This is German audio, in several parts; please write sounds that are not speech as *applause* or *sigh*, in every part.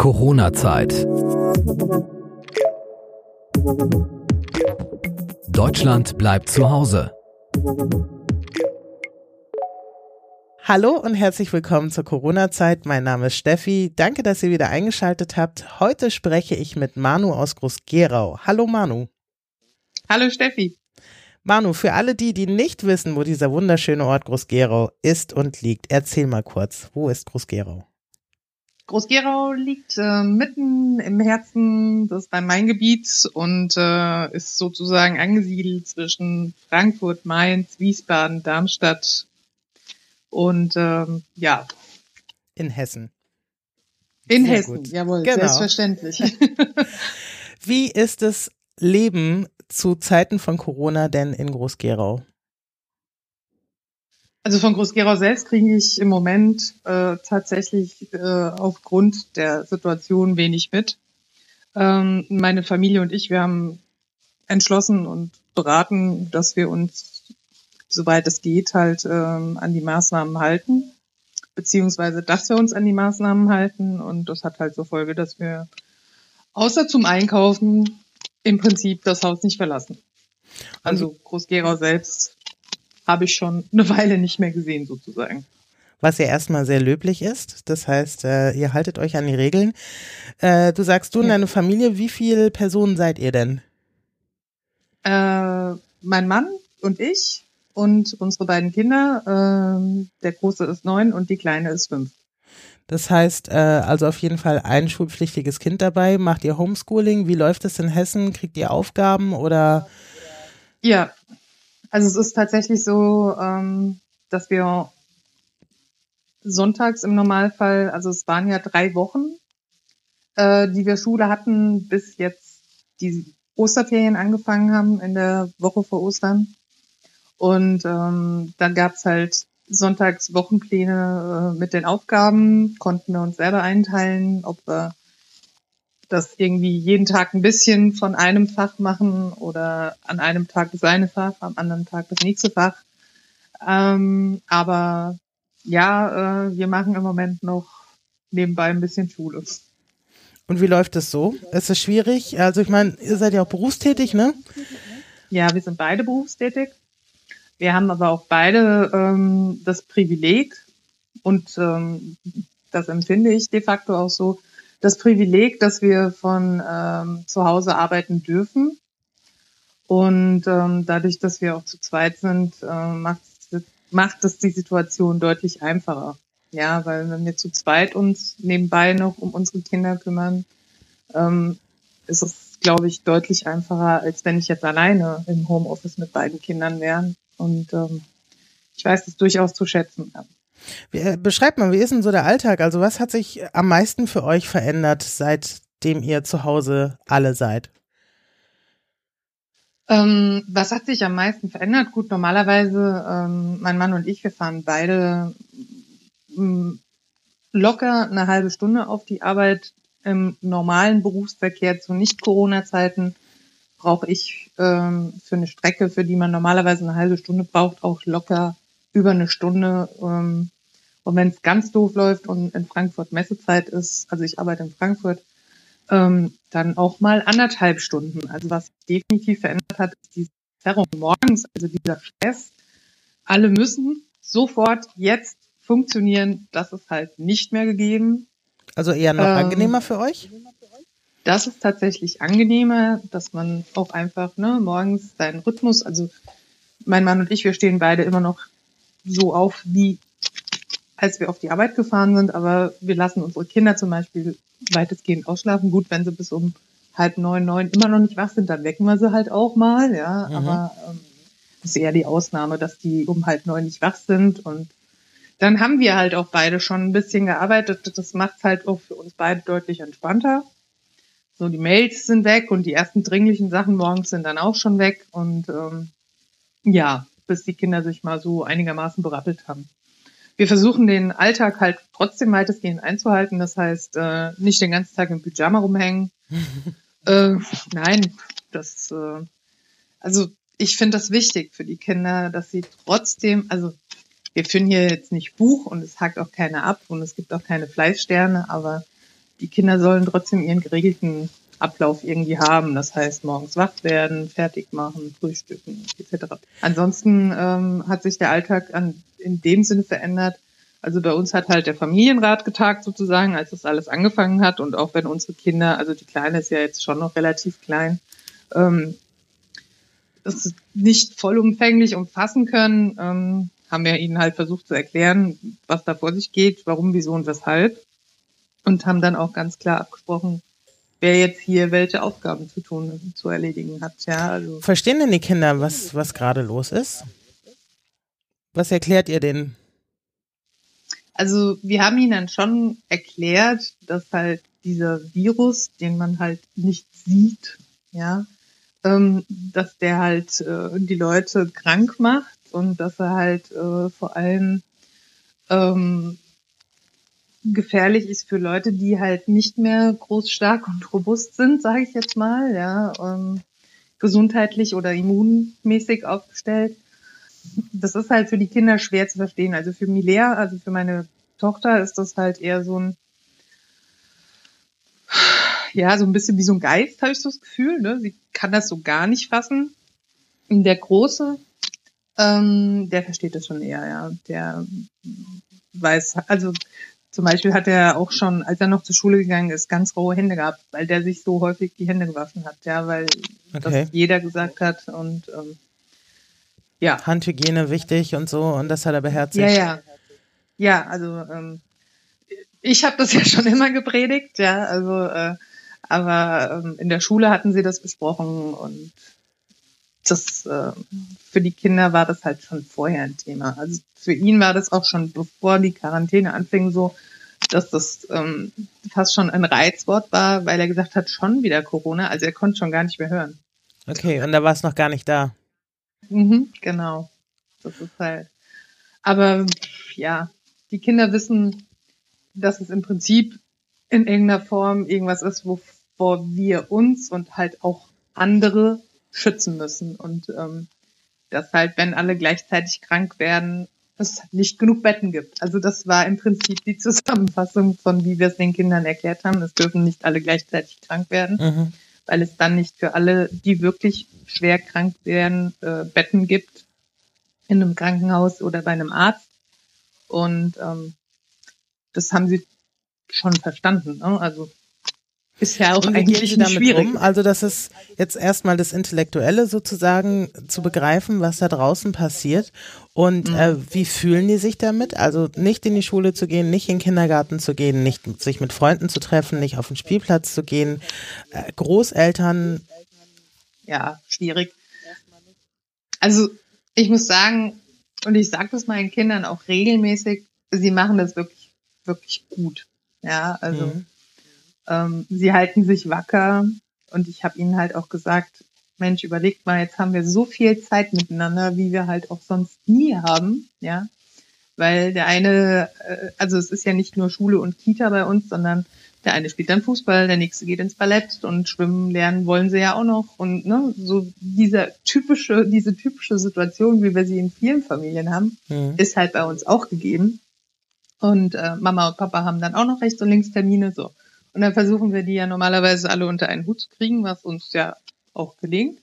Corona-Zeit. Deutschland bleibt zu Hause. Hallo und herzlich willkommen zur Corona-Zeit. Mein Name ist Steffi. Danke, dass ihr wieder eingeschaltet habt. Heute spreche ich mit Manu aus Groß-Gerau. Hallo Manu. Hallo Steffi. Manu, für alle die, die nicht wissen, wo dieser wunderschöne Ort Groß-Gerau ist und liegt, erzähl mal kurz, wo ist Groß-Gerau? Groß-Gerau liegt äh, mitten im Herzen des Rhein-Main-Gebiets und äh, ist sozusagen angesiedelt zwischen Frankfurt, Mainz, Wiesbaden, Darmstadt und ähm, ja. In Hessen. In Sehr Hessen, gut. jawohl, genau. selbstverständlich. *laughs* Wie ist das Leben zu Zeiten von Corona denn in Groß-Gerau? Also von Groß-Gerau selbst kriege ich im Moment äh, tatsächlich äh, aufgrund der Situation wenig mit. Ähm, meine Familie und ich, wir haben entschlossen und beraten, dass wir uns, soweit es geht, halt ähm, an die Maßnahmen halten, beziehungsweise dass wir uns an die Maßnahmen halten. Und das hat halt zur Folge, dass wir außer zum Einkaufen im Prinzip das Haus nicht verlassen. Also Groß-Gerau selbst habe ich schon eine Weile nicht mehr gesehen sozusagen. Was ja erstmal sehr löblich ist. Das heißt, äh, ihr haltet euch an die Regeln. Äh, du sagst, du und deine Familie, wie viele Personen seid ihr denn? Äh, mein Mann und ich und unsere beiden Kinder. Äh, der Große ist neun und die Kleine ist fünf. Das heißt, äh, also auf jeden Fall ein schulpflichtiges Kind dabei. Macht ihr Homeschooling? Wie läuft es in Hessen? Kriegt ihr Aufgaben oder? Ja, also es ist tatsächlich so, ähm, dass wir sonntags im Normalfall, also es waren ja drei Wochen, äh, die wir Schule hatten, bis jetzt die Osterferien angefangen haben in der Woche vor Ostern. Und ähm, dann gab's halt sonntags Wochenpläne äh, mit den Aufgaben, konnten wir uns selber einteilen, ob wir das irgendwie jeden Tag ein bisschen von einem Fach machen oder an einem Tag das eine Fach, am anderen Tag das nächste Fach. Ähm, aber ja, äh, wir machen im Moment noch nebenbei ein bisschen Schule. Und wie läuft das so? Ist es schwierig? Also ich meine, ihr seid ja auch berufstätig, ne? Ja, wir sind beide berufstätig. Wir haben aber auch beide ähm, das Privileg und ähm, das empfinde ich de facto auch so, das Privileg, dass wir von ähm, zu Hause arbeiten dürfen. Und ähm, dadurch, dass wir auch zu zweit sind, äh, macht, macht es die Situation deutlich einfacher. Ja, weil wenn wir zu zweit uns nebenbei noch um unsere Kinder kümmern, ähm, ist es, glaube ich, deutlich einfacher, als wenn ich jetzt alleine im Homeoffice mit beiden Kindern wäre. Und ähm, ich weiß es durchaus zu schätzen. Ja. Äh, beschreibt mal, wie ist denn so der Alltag? Also was hat sich am meisten für euch verändert, seitdem ihr zu Hause alle seid? Ähm, was hat sich am meisten verändert? Gut, normalerweise, ähm, mein Mann und ich, wir fahren beide ähm, locker eine halbe Stunde auf die Arbeit. Im normalen Berufsverkehr zu Nicht-Corona-Zeiten brauche ich ähm, für eine Strecke, für die man normalerweise eine halbe Stunde braucht, auch locker über eine Stunde. Ähm, und wenn es ganz doof läuft und in Frankfurt Messezeit ist, also ich arbeite in Frankfurt, ähm, dann auch mal anderthalb Stunden. Also was definitiv verändert hat, ist die Zerrung morgens, also dieser Stress. Alle müssen sofort jetzt funktionieren. Das ist halt nicht mehr gegeben. Also eher noch ähm, angenehmer für euch? Das ist tatsächlich angenehmer, dass man auch einfach ne, morgens seinen Rhythmus, also mein Mann und ich, wir stehen beide immer noch so auf, wie als wir auf die Arbeit gefahren sind, aber wir lassen unsere Kinder zum Beispiel weitestgehend ausschlafen. Gut, wenn sie bis um halb neun, neun immer noch nicht wach sind, dann wecken wir sie halt auch mal, ja. Mhm. Aber ähm, das ist eher die Ausnahme, dass die um halb neun nicht wach sind. Und dann haben wir halt auch beide schon ein bisschen gearbeitet. Das macht es halt auch für uns beide deutlich entspannter. So, die Mails sind weg und die ersten dringlichen Sachen morgens sind dann auch schon weg. Und ähm, ja, bis die Kinder sich mal so einigermaßen berappelt haben. Wir versuchen den Alltag halt trotzdem weitestgehend einzuhalten. Das heißt, äh, nicht den ganzen Tag im Pyjama rumhängen. *laughs* äh, nein, das, äh, also ich finde das wichtig für die Kinder, dass sie trotzdem, also wir führen hier jetzt nicht Buch und es hakt auch keiner ab und es gibt auch keine Fleißsterne, aber die Kinder sollen trotzdem ihren geregelten Ablauf irgendwie haben. Das heißt, morgens wach werden, fertig machen, frühstücken etc. Ansonsten ähm, hat sich der Alltag an, in dem Sinne verändert. Also bei uns hat halt der Familienrat getagt sozusagen, als das alles angefangen hat. Und auch wenn unsere Kinder, also die Kleine ist ja jetzt schon noch relativ klein, ähm, das nicht vollumfänglich umfassen können, ähm, haben wir ihnen halt versucht zu erklären, was da vor sich geht, warum, wieso und weshalb. Und haben dann auch ganz klar abgesprochen, wer jetzt hier welche Aufgaben zu tun, zu erledigen hat. Ja, also. Verstehen denn die Kinder, was, was gerade los ist? Was erklärt ihr denen? Also wir haben ihnen dann schon erklärt, dass halt dieser Virus, den man halt nicht sieht, ja, ähm, dass der halt äh, die Leute krank macht und dass er halt äh, vor allem ähm, gefährlich ist für Leute, die halt nicht mehr groß, stark und robust sind, sage ich jetzt mal, ja, ähm, gesundheitlich oder immunmäßig aufgestellt. Das ist halt für die Kinder schwer zu verstehen. Also für Milea, also für meine Tochter ist das halt eher so ein, ja, so ein bisschen wie so ein Geist, habe ich so das Gefühl. Ne? Sie kann das so gar nicht fassen. Der Große, ähm, der versteht das schon eher, ja. Der weiß, also zum Beispiel hat er auch schon, als er noch zur Schule gegangen ist, ganz rohe Hände gehabt, weil der sich so häufig die Hände gewaschen hat, ja, weil okay. das jeder gesagt hat und ähm, ja. Handhygiene wichtig und so und das hat er beherzigt. Ja, ja. Ja, also ähm, ich habe das *laughs* ja schon immer gepredigt, ja, also äh, aber ähm, in der Schule hatten sie das besprochen und das äh, für die Kinder war das halt schon vorher ein Thema. Also für ihn war das auch schon bevor die Quarantäne anfing so, dass das ähm, fast schon ein Reizwort war, weil er gesagt hat, schon wieder Corona. Also er konnte schon gar nicht mehr hören. Okay, und da war es noch gar nicht da. Mhm, genau. Das ist halt. Aber ja, die Kinder wissen, dass es im Prinzip in irgendeiner Form irgendwas ist, wovor wir uns und halt auch andere schützen müssen. Und ähm, dass halt, wenn alle gleichzeitig krank werden, es nicht genug Betten gibt. Also das war im Prinzip die Zusammenfassung von, wie wir es den Kindern erklärt haben. Es dürfen nicht alle gleichzeitig krank werden, mhm. weil es dann nicht für alle, die wirklich schwer krank werden, äh, Betten gibt in einem Krankenhaus oder bei einem Arzt. Und ähm, das haben sie schon verstanden. Ne? Also ist ja auch eigentlich damit schwierig. Um? Also das ist jetzt erstmal das Intellektuelle sozusagen zu begreifen, was da draußen passiert. Und mhm. äh, wie fühlen die sich damit? Also nicht in die Schule zu gehen, nicht in den Kindergarten zu gehen, nicht sich mit Freunden zu treffen, nicht auf den Spielplatz zu gehen. Äh, Großeltern. Ja, schwierig. Also ich muss sagen, und ich sage das meinen Kindern auch regelmäßig, sie machen das wirklich, wirklich gut. Ja, also mhm ähm, sie halten sich wacker und ich habe ihnen halt auch gesagt, Mensch, überlegt mal, jetzt haben wir so viel Zeit miteinander, wie wir halt auch sonst nie haben, ja. Weil der eine, äh, also es ist ja nicht nur Schule und Kita bei uns, sondern der eine spielt dann Fußball, der nächste geht ins Ballett und schwimmen lernen wollen sie ja auch noch. Und ne, so diese typische, diese typische Situation, wie wir sie in vielen Familien haben, mhm. ist halt bei uns auch gegeben. Und äh, Mama und Papa haben dann auch noch rechts und links Termine so. Und dann versuchen wir die ja normalerweise alle unter einen Hut zu kriegen, was uns ja auch gelingt.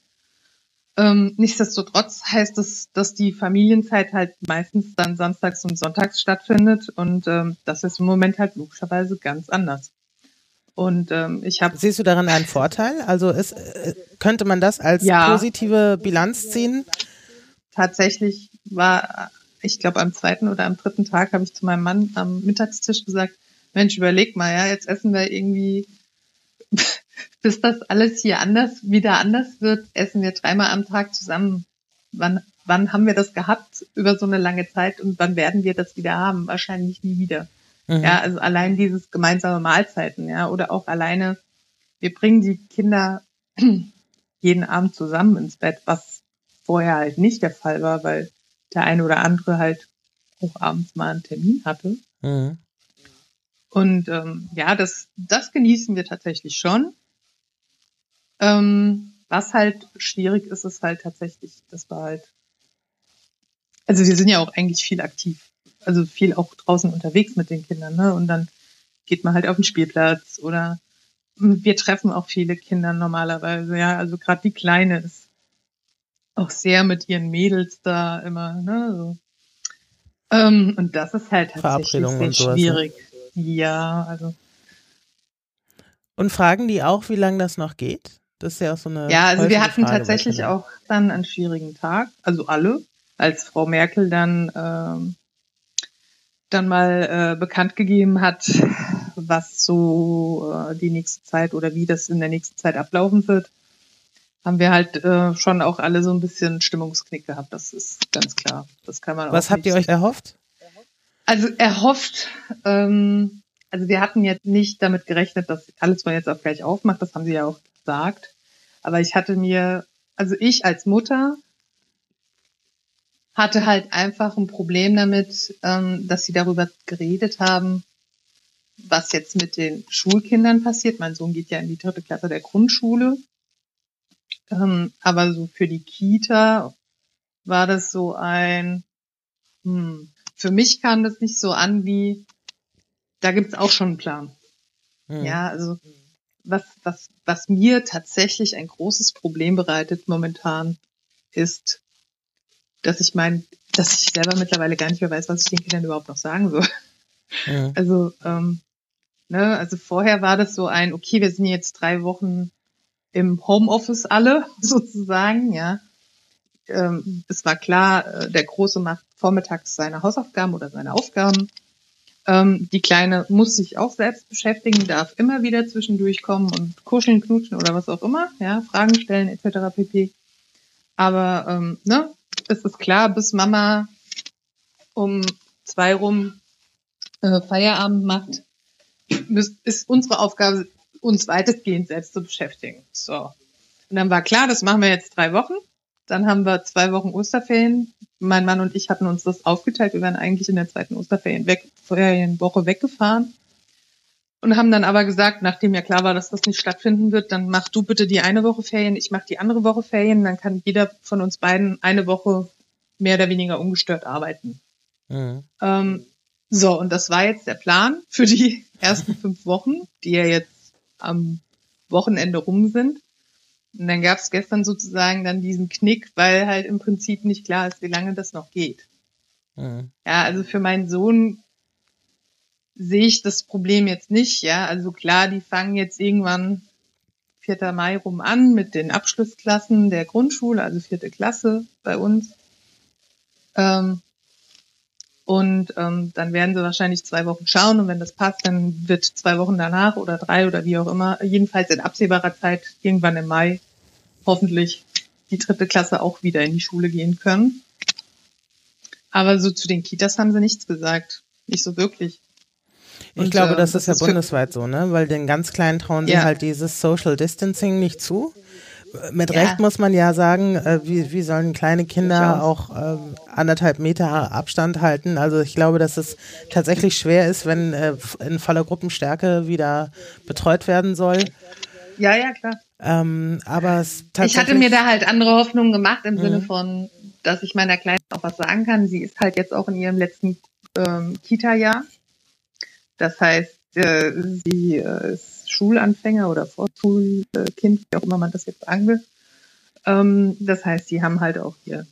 Ähm, nichtsdestotrotz heißt es, dass die Familienzeit halt meistens dann samstags und sonntags stattfindet und ähm, das ist im Moment halt logischerweise ganz anders. Und ähm, ich habe. Siehst du daran einen Vorteil? Also ist, äh, könnte man das als ja, positive Bilanz ziehen? Tatsächlich war, ich glaube, am zweiten oder am dritten Tag habe ich zu meinem Mann am Mittagstisch gesagt, Mensch, überleg mal, ja, jetzt essen wir irgendwie, *laughs* bis das alles hier anders, wieder anders wird, essen wir dreimal am Tag zusammen. Wann, wann haben wir das gehabt über so eine lange Zeit und wann werden wir das wieder haben? Wahrscheinlich nie wieder. Mhm. Ja, also allein dieses gemeinsame Mahlzeiten, ja, oder auch alleine, wir bringen die Kinder *clears throat* jeden Abend zusammen ins Bett, was vorher halt nicht der Fall war, weil der eine oder andere halt auch abends mal einen Termin hatte. Mhm. Und ähm, ja, das, das genießen wir tatsächlich schon. Ähm, was halt schwierig ist, ist halt tatsächlich, das war halt, also wir sind ja auch eigentlich viel aktiv, also viel auch draußen unterwegs mit den Kindern, ne? Und dann geht man halt auf den Spielplatz oder wir treffen auch viele Kinder normalerweise, ja. Also gerade die Kleine ist auch sehr mit ihren Mädels da immer, ne? So. Ähm, und das ist halt tatsächlich sehr und sowas, ne? Ja, also. Und fragen die auch, wie lange das noch geht? Das ist ja auch so eine. Ja, also wir hatten Frage tatsächlich auch dann einen schwierigen Tag, also alle, als Frau Merkel dann ähm, dann mal äh, bekannt gegeben hat, was so äh, die nächste Zeit oder wie das in der nächsten Zeit ablaufen wird, haben wir halt äh, schon auch alle so ein bisschen Stimmungsknick gehabt. Das ist ganz klar. Das kann man. Was habt ihr euch erhofft? Also erhofft. Ähm, also wir hatten jetzt nicht damit gerechnet, dass alles von jetzt auf gleich aufmacht. Das haben sie ja auch gesagt. Aber ich hatte mir, also ich als Mutter hatte halt einfach ein Problem damit, ähm, dass sie darüber geredet haben, was jetzt mit den Schulkindern passiert. Mein Sohn geht ja in die dritte Klasse der Grundschule. Ähm, aber so für die Kita war das so ein, hm, für mich kam das nicht so an wie, da gibt's auch schon einen Plan. Hm. Ja, also was, was, was mir tatsächlich ein großes Problem bereitet momentan, ist, dass ich mein, dass ich selber mittlerweile gar nicht mehr weiß, was ich den Kindern überhaupt noch sagen soll. Hm. Also, ähm, ne, also vorher war das so ein, okay, wir sind jetzt drei Wochen im Homeoffice alle, *laughs* sozusagen, ja. Ähm, es war klar, äh, der Große macht vormittags seine Hausaufgaben oder seine Aufgaben. Ähm, die Kleine muss sich auch selbst beschäftigen, darf immer wieder zwischendurch kommen und kuscheln, knutschen oder was auch immer, ja, Fragen stellen etc. pp. Aber ähm, ne, es ist klar, bis Mama um zwei rum äh, Feierabend macht, ist unsere Aufgabe, uns weitestgehend selbst zu beschäftigen. So. Und dann war klar, das machen wir jetzt drei Wochen. Dann haben wir zwei Wochen Osterferien. Mein Mann und ich hatten uns das aufgeteilt. Wir wären eigentlich in der zweiten Osterferien weg, Ferienwoche weggefahren. Und haben dann aber gesagt, nachdem ja klar war, dass das nicht stattfinden wird, dann mach du bitte die eine Woche Ferien, ich mach die andere Woche Ferien, dann kann jeder von uns beiden eine Woche mehr oder weniger ungestört arbeiten. Hm. Ähm, so, und das war jetzt der Plan für die *laughs* ersten fünf Wochen, die ja jetzt am Wochenende rum sind. Und dann gab es gestern sozusagen dann diesen Knick, weil halt im Prinzip nicht klar ist, wie lange das noch geht. Hm. Ja, also für meinen Sohn sehe ich das Problem jetzt nicht. Ja, also klar, die fangen jetzt irgendwann 4. Mai rum an mit den Abschlussklassen der Grundschule, also vierte Klasse bei uns. Ähm, und ähm, dann werden sie wahrscheinlich zwei Wochen schauen und wenn das passt, dann wird zwei Wochen danach oder drei oder wie auch immer, jedenfalls in absehbarer Zeit, irgendwann im Mai, hoffentlich die dritte Klasse auch wieder in die Schule gehen können. Aber so zu den Kitas haben sie nichts gesagt. Nicht so wirklich. Ich Und, glaube, äh, das, ist ja für- bundesweit so, ne? Weil den ganz Kleinen trauen sie Ja. halt dieses Social Distancing nicht zu. Mit Ja. Recht muss man ja sagen, äh, wie, wie sollen kleine Kinder Ich auch ähm, anderthalb Meter Abstand halten? Also ich glaube, dass es tatsächlich schwer ist, wenn äh, in voller Gruppenstärke wieder betreut werden soll. Ja, ja, klar. Ähm, aber es Ich hatte mir da halt andere Hoffnungen gemacht im Mhm. Sinne von, dass ich meiner Kleinen auch was sagen kann. Sie ist halt jetzt auch in ihrem letzten ähm, Kita-Jahr. Das heißt, äh, sie äh, ist Schulanfänger oder Vorschulkind, wie auch immer man das jetzt sagen will. Ähm, das heißt, sie haben halt auch ihr,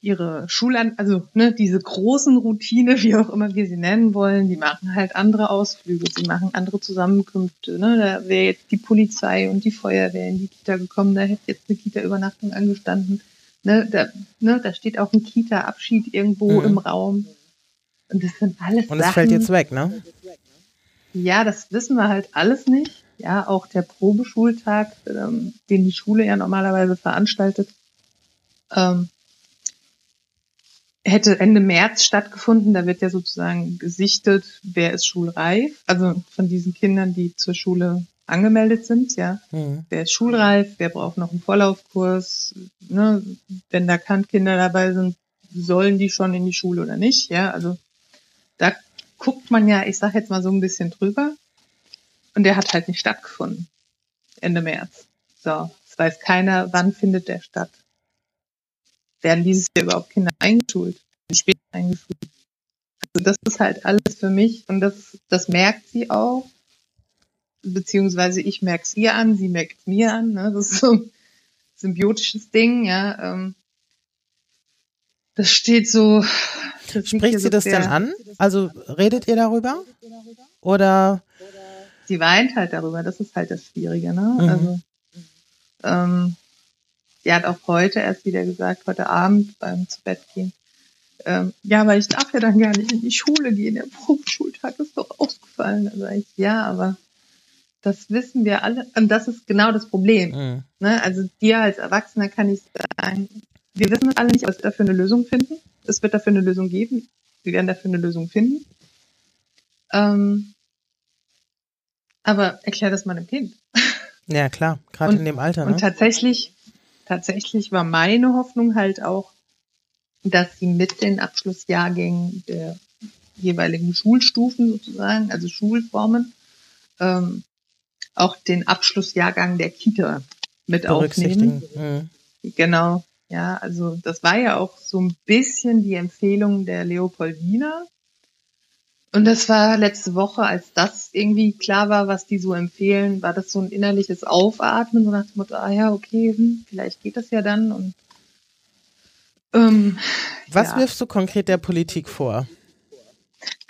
ihre Schulan, also ne, diese großen Routine, wie auch immer wir sie nennen wollen, die machen halt andere Ausflüge, sie machen andere Zusammenkünfte. Ne? Da wäre jetzt die Polizei und die Feuerwehr in die Kita gekommen, da hätte jetzt eine Kita-Übernachtung angestanden. Ne? Da, ne? da steht auch ein Kita-Abschied irgendwo Mhm. im Raum. Und das sind alles und Sachen, fällt jetzt weg, ne? ja, das wissen wir halt alles nicht. Ja, auch der Probeschultag, ähm, den die Schule ja normalerweise veranstaltet, ähm, hätte Ende März stattgefunden. Da wird ja sozusagen gesichtet, wer ist schulreif. Also von diesen Kindern, die zur Schule angemeldet sind, ja. Hm. Wer ist schulreif, wer braucht noch einen Vorlaufkurs, ne? wenn da Kantkinder dabei sind, sollen die schon in die Schule oder nicht, ja. Also da guckt man ja, ich sag jetzt mal so ein bisschen drüber. Und der hat halt nicht stattgefunden. Ende März. So, es weiß keiner, wann findet der statt. Werden dieses Jahr überhaupt Kinder eingeschult? Wie spät eingeschult? das ist halt alles für mich und das, das merkt sie auch. Beziehungsweise ich merke es ihr an, sie merkt mir an. Ne? Das ist so ein symbiotisches Ding, ja. Ähm, das steht so. Das Spricht sie das dann an? Also redet ihr darüber? Oder? Sie weint halt darüber, das ist halt das Schwierige, ne? Mhm. Also, ähm, sie hat auch heute erst wieder gesagt, heute Abend beim zu Bett gehen, ähm, ja, aber ich darf ja dann gar nicht in die Schule gehen. Der Probeschultag ist doch ausgefallen. Also ich, ja, aber das wissen wir alle. Und das ist genau das Problem. Mhm. Ne? Also dir als Erwachsener kann ich sagen, wir wissen alle nicht, es wird dafür eine Lösung finden. Es wird dafür eine Lösung geben. Wir werden dafür eine Lösung finden. Ähm, aber erklär das mal dem Kind. Ja, klar, gerade in dem Alter. Ne? Und tatsächlich, tatsächlich war meine Hoffnung halt auch, dass sie mit den Abschlussjahrgängen der jeweiligen Schulstufen sozusagen, also Schulformen, ähm, auch den Abschlussjahrgang der Kita mit aufnehmen. Mhm. Genau, ja, also das war ja auch so ein bisschen die Empfehlung der Leopoldina. Und das war letzte Woche, als das irgendwie klar war, was die so empfehlen, war das so ein innerliches Aufatmen, so nach dem Motto, ah ja, okay, hm, vielleicht geht das ja dann und ähm, Was ja. wirfst du konkret der Politik vor?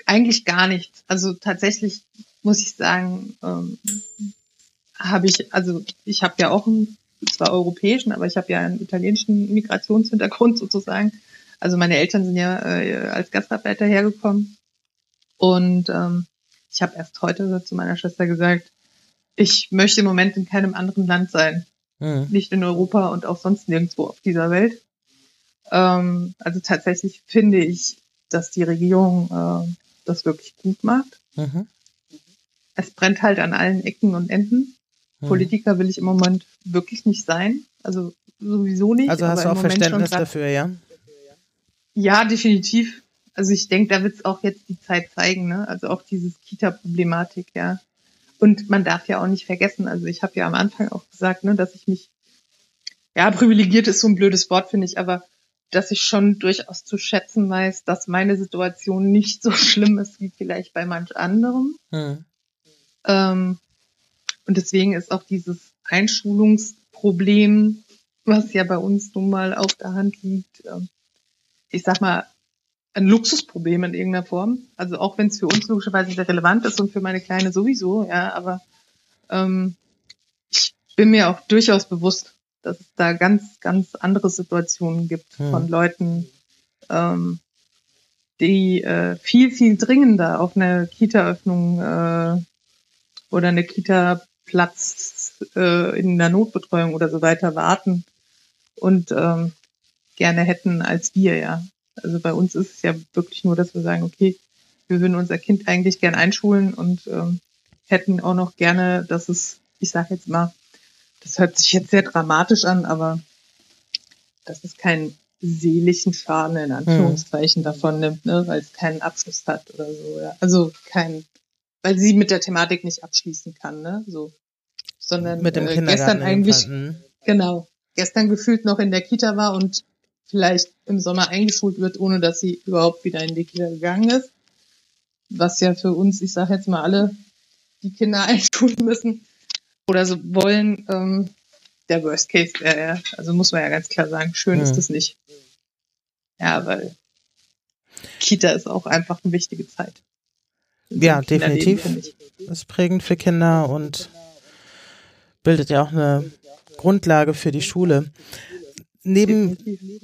Eigentlich gar nichts. Also tatsächlich muss ich sagen, ähm, habe ich, also ich habe ja auch einen, zwar europäischen, aber ich habe ja einen italienischen Migrationshintergrund sozusagen. Also meine Eltern sind ja äh, als Gastarbeiter hergekommen. Und ähm, ich habe erst heute zu meiner Schwester gesagt, ich möchte im Moment in keinem anderen Land sein. Mhm. Nicht in Europa und auch sonst nirgendwo auf dieser Welt. Ähm, also tatsächlich finde ich, dass die Regierung äh, das wirklich gut macht. Mhm. Es brennt halt an allen Ecken und Enden. Mhm. Politiker will ich im Moment wirklich nicht sein. Also sowieso nicht. Also hast du auch Verständnis dafür, ja? Ja, definitiv. Also ich denke, da wird es auch jetzt die Zeit zeigen, ne? Also auch dieses Kita-Problematik, ja. Und man darf ja auch nicht vergessen, also ich habe ja am Anfang auch gesagt, ne, dass ich mich, ja, privilegiert ist so ein blödes Wort, finde ich, aber dass ich schon durchaus zu schätzen weiß, dass meine Situation nicht so schlimm ist wie vielleicht bei manch anderem. Hm. Ähm, und deswegen ist auch dieses Einschulungsproblem, was ja bei uns nun mal auf der Hand liegt, äh, ich sag mal, ein Luxusproblem in irgendeiner Form. Also auch wenn es für uns logischerweise sehr relevant ist und für meine Kleine sowieso, ja, aber ähm, ich bin mir auch durchaus bewusst, dass es da ganz, ganz andere Situationen gibt hm. von Leuten, ähm, die äh, viel, viel dringender auf eine Kita-Öffnung äh, oder eine Kita-Platz äh, in der Notbetreuung oder so weiter warten und ähm, gerne hätten als wir, ja. Also bei uns ist es ja wirklich nur, dass wir sagen, okay, wir würden unser Kind eigentlich gern einschulen und ähm, hätten auch noch gerne, dass es, ich sage jetzt mal, das hört sich jetzt sehr dramatisch an, aber dass es keinen seelischen Schaden in Anführungszeichen hm. davon nimmt, ne, weil es keinen Abschluss hat oder so. Ja. Also kein, weil sie mit der Thematik nicht abschließen kann, ne, so, sondern mit dem äh, gestern eigentlich genau gestern gefühlt noch in der Kita war und vielleicht im Sommer eingeschult wird, ohne dass sie überhaupt wieder in die Kita gegangen ist. Was ja für uns, ich sage jetzt mal alle, die Kinder *laughs* einschulen müssen, oder so wollen, ähm, der Worst Case wäre ja, also muss man ja ganz klar sagen, schön mhm. ist es nicht. Ja, weil Kita ist auch einfach eine wichtige Zeit. Ja, definitiv. Ist prägend für Kinder und bildet ja auch eine Grundlage für die Schule. Neben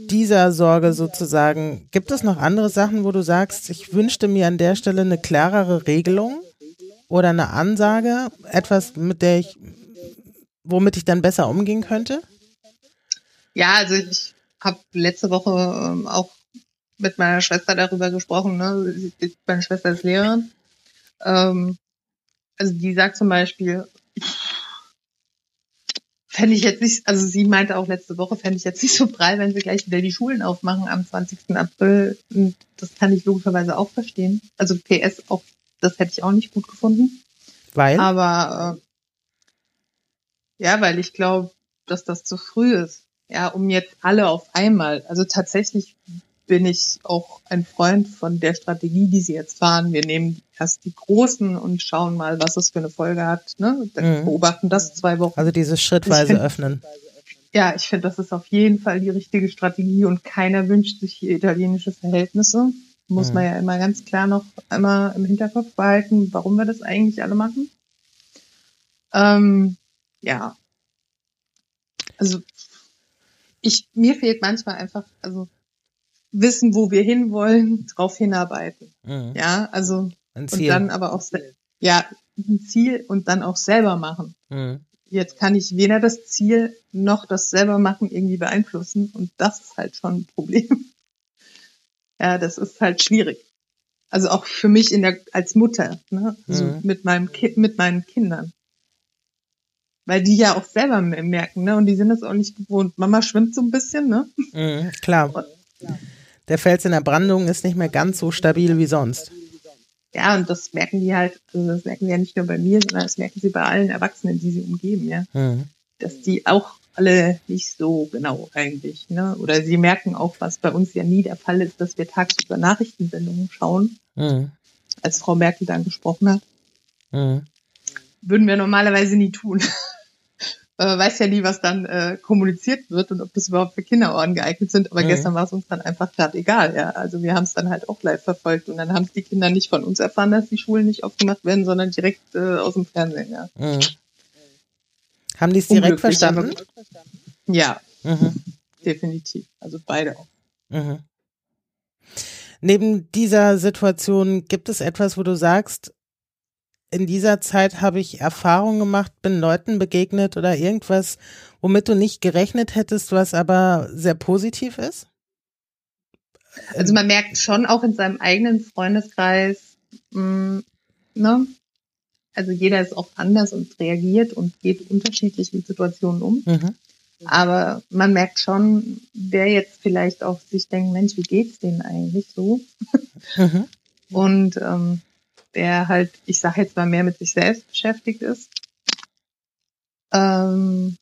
dieser Sorge sozusagen, gibt es noch andere Sachen, wo du sagst, ich wünschte mir an der Stelle eine klarere Regelung? oder eine Ansage, etwas, mit der ich, womit ich dann besser umgehen könnte? Ja, also ich habe letzte Woche ähm, auch mit meiner Schwester darüber gesprochen. Ne? Meine Schwester ist Lehrerin. Ähm, also die sagt zum Beispiel, fände ich jetzt nicht, also sie meinte auch letzte Woche, fände ich jetzt nicht so prall, wenn sie gleich wieder die Schulen aufmachen am 20. April. Und das kann ich logischerweise auch verstehen. Also PS auch das hätte ich auch nicht gut gefunden. Weil? Aber äh, ja, weil ich glaube, dass das zu früh ist. Ja, um jetzt alle auf einmal. Also tatsächlich bin ich auch ein Freund von der Strategie, die sie jetzt fahren. Wir nehmen erst die großen und schauen mal, was es für eine Folge hat. Ne? Dann mhm. beobachten das zwei Wochen. Also dieses schrittweise find, öffnen. Ja, ich finde, das ist auf jeden Fall die richtige Strategie und keiner wünscht sich hier italienische Verhältnisse. Muss mhm. man ja immer ganz klar noch einmal im Hinterkopf behalten, warum wir das eigentlich alle machen. Ähm, ja. Also ich, mir fehlt manchmal einfach, also wissen, wo wir hinwollen, drauf hinarbeiten. Mhm. Ja, also und dann aber auch ja ein Ziel und dann auch selber machen. Mhm. Jetzt kann ich weder das Ziel noch das selber machen irgendwie beeinflussen und das ist halt schon ein Problem. *laughs* ja, das ist halt schwierig. Also auch für mich in der als Mutter, ne? Also mhm. mit meinem Kind, mit meinen Kindern. Weil die ja auch selber merken, ne? Und die sind das auch nicht gewohnt. Mama schwimmt so ein bisschen, ne? Mhm, klar. Und, ja. Der Fels in der Brandung ist nicht mehr ganz so stabil wie sonst. Ja, und das merken die halt, also das merken die ja nicht nur bei mir, sondern das merken sie bei allen Erwachsenen, die sie umgeben, ja. Mhm. Dass die auch alle nicht so genau eigentlich, ne? Oder sie merken auch, was bei uns ja nie der Fall ist, dass wir tagsüber Nachrichtensendungen schauen, mhm. als Frau Merkel dann gesprochen hat. Mhm. Würden wir normalerweise nie tun äh, weiß ja nie, was dann äh, kommuniziert wird und ob das überhaupt für Kinderohren geeignet sind. Aber mhm. gestern war es uns dann einfach gerade egal. Ja, also wir haben es dann halt auch live verfolgt und dann haben die Kinder nicht von uns erfahren, dass die Schulen nicht aufgemacht werden, sondern direkt äh, aus dem Fernsehen. Ja. Mhm. Haben die es direkt verstanden? Ja, mhm. definitiv. Also beide auch. Mhm. Neben dieser Situation gibt es etwas, wo du sagst, in dieser Zeit habe ich Erfahrungen gemacht, bin Leuten begegnet oder irgendwas, womit du nicht gerechnet hättest, was aber sehr positiv ist? Also man merkt schon auch in seinem eigenen Freundeskreis, mh, mm, ne? Also jeder ist auch anders und reagiert und geht unterschiedlich mit Situationen um. Mhm. Aber man merkt schon, wer jetzt vielleicht auch sich denkt, Mensch, wie geht's denen eigentlich so? Mhm. Und ähm, der halt, ich sage jetzt mal, mehr mit sich selbst beschäftigt ist. Ähm,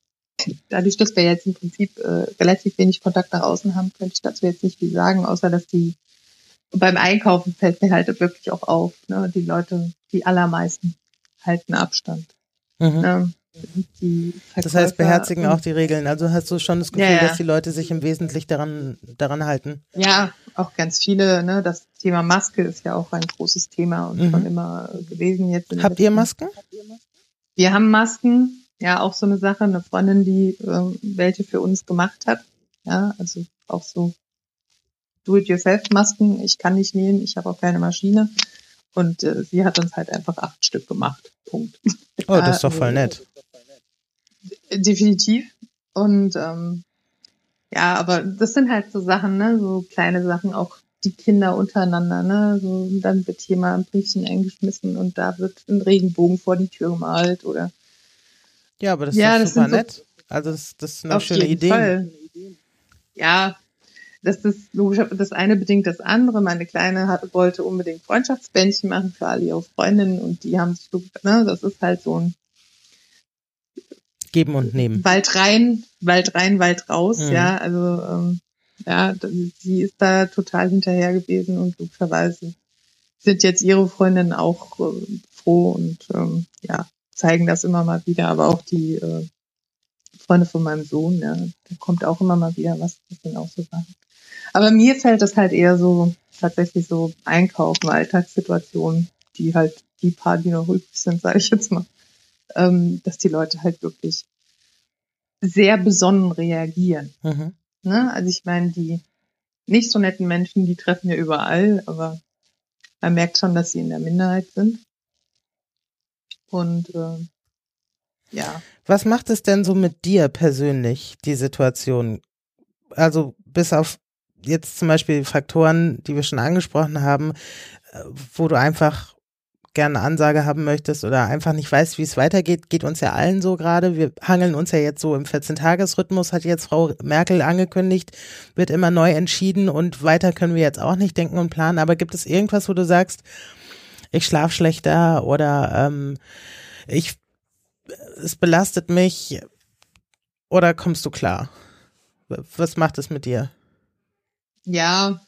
dadurch, dass wir jetzt im Prinzip äh, relativ wenig Kontakt nach außen haben, könnte ich dazu jetzt nicht viel sagen, außer dass die beim Einkaufen fällt mir halt wirklich auch auf. Ne? Die Leute, die allermeisten halten Abstand. Mhm. Ne? Das heißt, beherzigen auch die Regeln. Also hast du schon das Gefühl, ja, ja. dass die Leute sich im Wesentlichen daran, daran halten? Ja, auch ganz viele. Ne? Das Thema Maske ist ja auch ein großes Thema und mhm. schon immer gewesen. Jetzt Habt ihr Masken? Wir haben Masken. Ja, auch so eine Sache. Eine Freundin, die äh, welche für uns gemacht hat. Ja, also auch so Do-it-yourself-Masken. Ich kann nicht nähen, ich habe auch keine Maschine. Und äh, sie hat uns halt einfach acht Stück gemacht. Punkt. *laughs* Oh, das ist doch voll nett. Definitiv. Und ähm, ja, aber das sind halt so Sachen, ne, so kleine Sachen, auch die Kinder untereinander, ne, so dann wird hier mal ein Briefchen eingeschmissen und da wird ein Regenbogen vor die Tür gemalt oder. Ja, aber das ja, ist das super nett. So, also das, das ist eine schöne Idee. Fall. Ja, das ist logisch, das eine bedingt das andere. Meine Kleine hat, wollte unbedingt Freundschaftsbändchen machen für alle ihre Freundinnen und die haben sich, ne, das ist halt so ein Geben und nehmen. Wald rein, Wald rein, Wald raus, mhm. ja. Also ähm, ja, sie ist da total hinterher gewesen und logischerweise sind jetzt ihre Freundinnen auch äh, froh und ähm, ja, zeigen das immer mal wieder, aber auch die äh, Freunde von meinem Sohn, ja, da kommt auch immer mal wieder was, das sind auch so Sachen. Aber mir fällt das halt eher so, tatsächlich so Einkaufen, Alltagssituationen, die halt die paar, die noch übrig sind, sage ich jetzt mal, ähm, dass die Leute halt wirklich sehr besonnen reagieren. Mhm. Ne? Also ich meine, die nicht so netten Menschen, die treffen wir überall, aber man merkt schon, dass sie in der Minderheit sind. Und äh, ja. Was macht es denn so mit dir persönlich, die Situation? Also bis auf jetzt zum Beispiel Faktoren, die wir schon angesprochen haben, äh, wo du einfach gerne eine Ansage haben möchtest oder einfach nicht weißt, wie es weitergeht, geht uns ja allen so gerade. Wir hangeln uns ja jetzt so im 14-Tages-Rhythmus, hat jetzt Frau Merkel angekündigt, wird immer neu entschieden und weiter können wir jetzt auch nicht denken und planen. Aber gibt es irgendwas, wo du sagst, ich schlaf schlechter oder ähm, ich es belastet mich oder kommst du klar? Was macht es mit dir? Ja,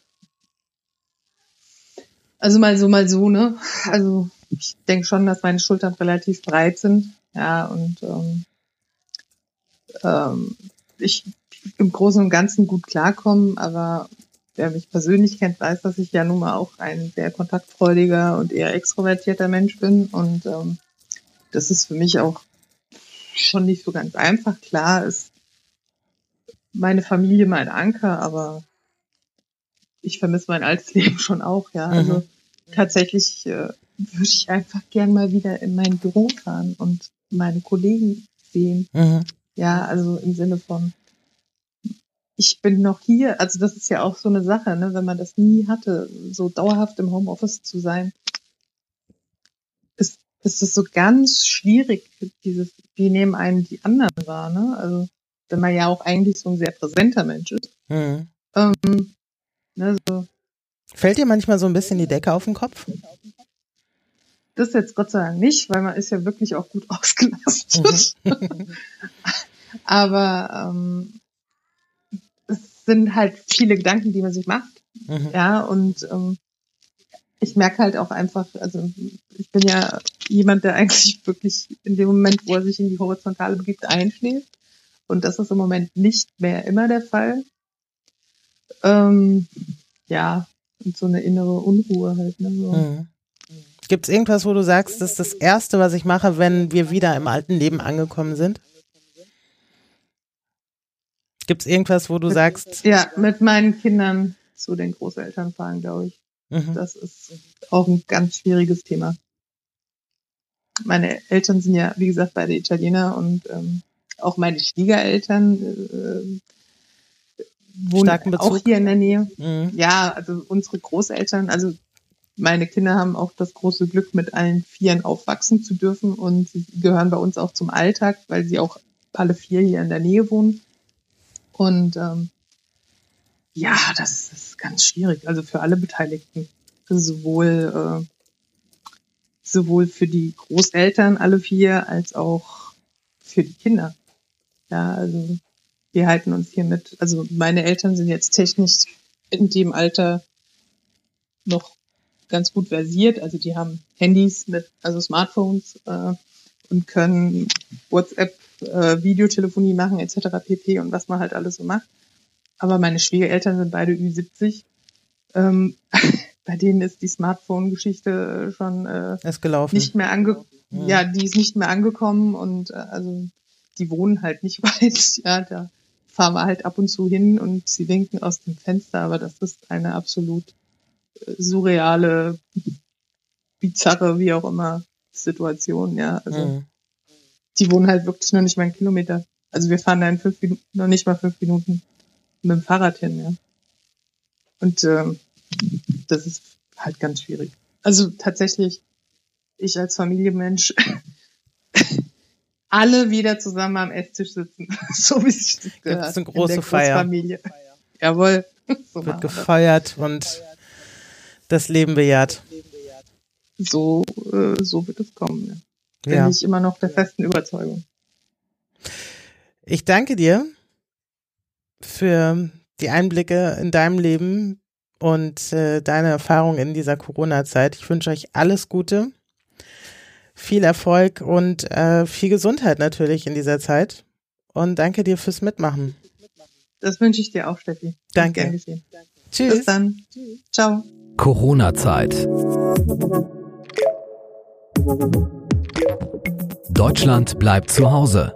Also mal so, mal so, ne? Also ich denke schon, dass meine Schultern relativ breit sind. Ja, und ähm, ähm, ich im Großen und Ganzen gut klarkommen, aber wer mich persönlich kennt, weiß, dass ich ja nun mal auch ein sehr kontaktfreudiger und eher extrovertierter Mensch bin. Und ähm, das ist für mich auch schon nicht so ganz einfach. Klar ist meine Familie mein Anker, aber ich vermisse mein altes *laughs* Leben schon auch, ja. Mhm. Also tatsächlich äh, würde ich einfach gern mal wieder in mein Büro fahren und meine Kollegen sehen. Mhm. Ja, also im Sinne von, ich bin noch hier. Also das ist ja auch so eine Sache, ne? wenn man das nie hatte, so dauerhaft im Homeoffice zu sein, ist, ist das so ganz schwierig, dieses, wie nehmen einen die anderen wahr, ne? Also wenn man ja auch eigentlich so ein sehr präsenter Mensch ist. Mhm. Ähm, ne, so. Fällt dir manchmal so ein bisschen die Decke auf den Kopf? Das jetzt Gott sei Dank nicht, weil man ist ja wirklich auch gut *laughs* ausgelastet. Aber ähm, es sind halt viele Gedanken, die man sich macht. Mhm. Ja, und ähm, ich merke halt auch einfach, also ich bin ja jemand, der eigentlich *laughs* wirklich in dem Moment, wo er sich in die Horizontale begibt, einschläft. Und das ist im Moment nicht mehr immer der Fall. Ähm, ja, und so eine innere Unruhe halt. Ne, so. Mhm. Gibt es irgendwas, wo du sagst, das ist das Erste, was ich mache, wenn wir wieder im alten Leben angekommen sind? Gibt es irgendwas, wo du mit, sagst? Ja, mit meinen Kindern zu den Großeltern fahren, glaube ich. Mhm. Das ist auch ein ganz schwieriges Thema. Meine Eltern sind ja, wie gesagt, beide Italiener und ähm, auch meine Schwiegereltern äh, wohnen auch hier in der Nähe. Mhm. Ja, also unsere Großeltern, also meine Kinder haben auch das große Glück, mit allen Vieren aufwachsen zu dürfen und sie gehören bei uns auch zum Alltag, weil sie auch alle vier hier in der Nähe wohnen. Und ähm, ja, das ist ganz schwierig, also für alle Beteiligten. Sowohl, äh, sowohl für die Großeltern, alle vier, als auch für die Kinder. Ja, also wir halten uns hier mit, also meine Eltern sind jetzt technisch in dem Alter noch ganz gut versiert. Also die haben Handys mit, also Smartphones äh, und können WhatsApp äh, Videotelefonie machen etc. pp. und was man halt alles so macht. Aber meine Schwiegereltern sind beide Ü70. Ähm, *laughs* bei denen ist die Smartphone-Geschichte schon äh, ist gelaufen. nicht mehr angekommen. Ja. ja, die ist nicht mehr angekommen und äh, also die wohnen halt nicht *laughs* weit. Ja, da fahren wir halt ab und zu hin und sie winken aus dem Fenster, aber das ist eine absolut äh, surreale, bizarre, wie auch immer Situation, ja. Also mhm die wohnen halt wirklich noch nicht mal einen Kilometer. Also wir fahren da in fünf Minuten, noch nicht mal fünf Minuten mit dem Fahrrad hin, ja. Und ähm, das ist halt ganz schwierig. Also tatsächlich, ich als Familienmensch, *laughs* alle wieder zusammen am Esstisch sitzen, *laughs* so wie sich das gehört. Das ist eine große Feier. Familie. Jawohl. *laughs* So Wird gefeiert und das Leben bejaht. So, äh, so wird es kommen. Ja. Bin ja. ich immer noch der festen Überzeugung. Ich danke dir für die Einblicke in deinem Leben und äh, deine Erfahrung in dieser Corona-Zeit. Ich wünsche euch alles Gute, viel Erfolg und äh, viel Gesundheit natürlich in dieser Zeit. Und danke dir fürs Mitmachen. Das wünsche ich dir auch, Steffi. Danke. Tschüss. Bis dann. Tschüss. Ciao. Corona-Zeit. Deutschland bleibt zu Hause.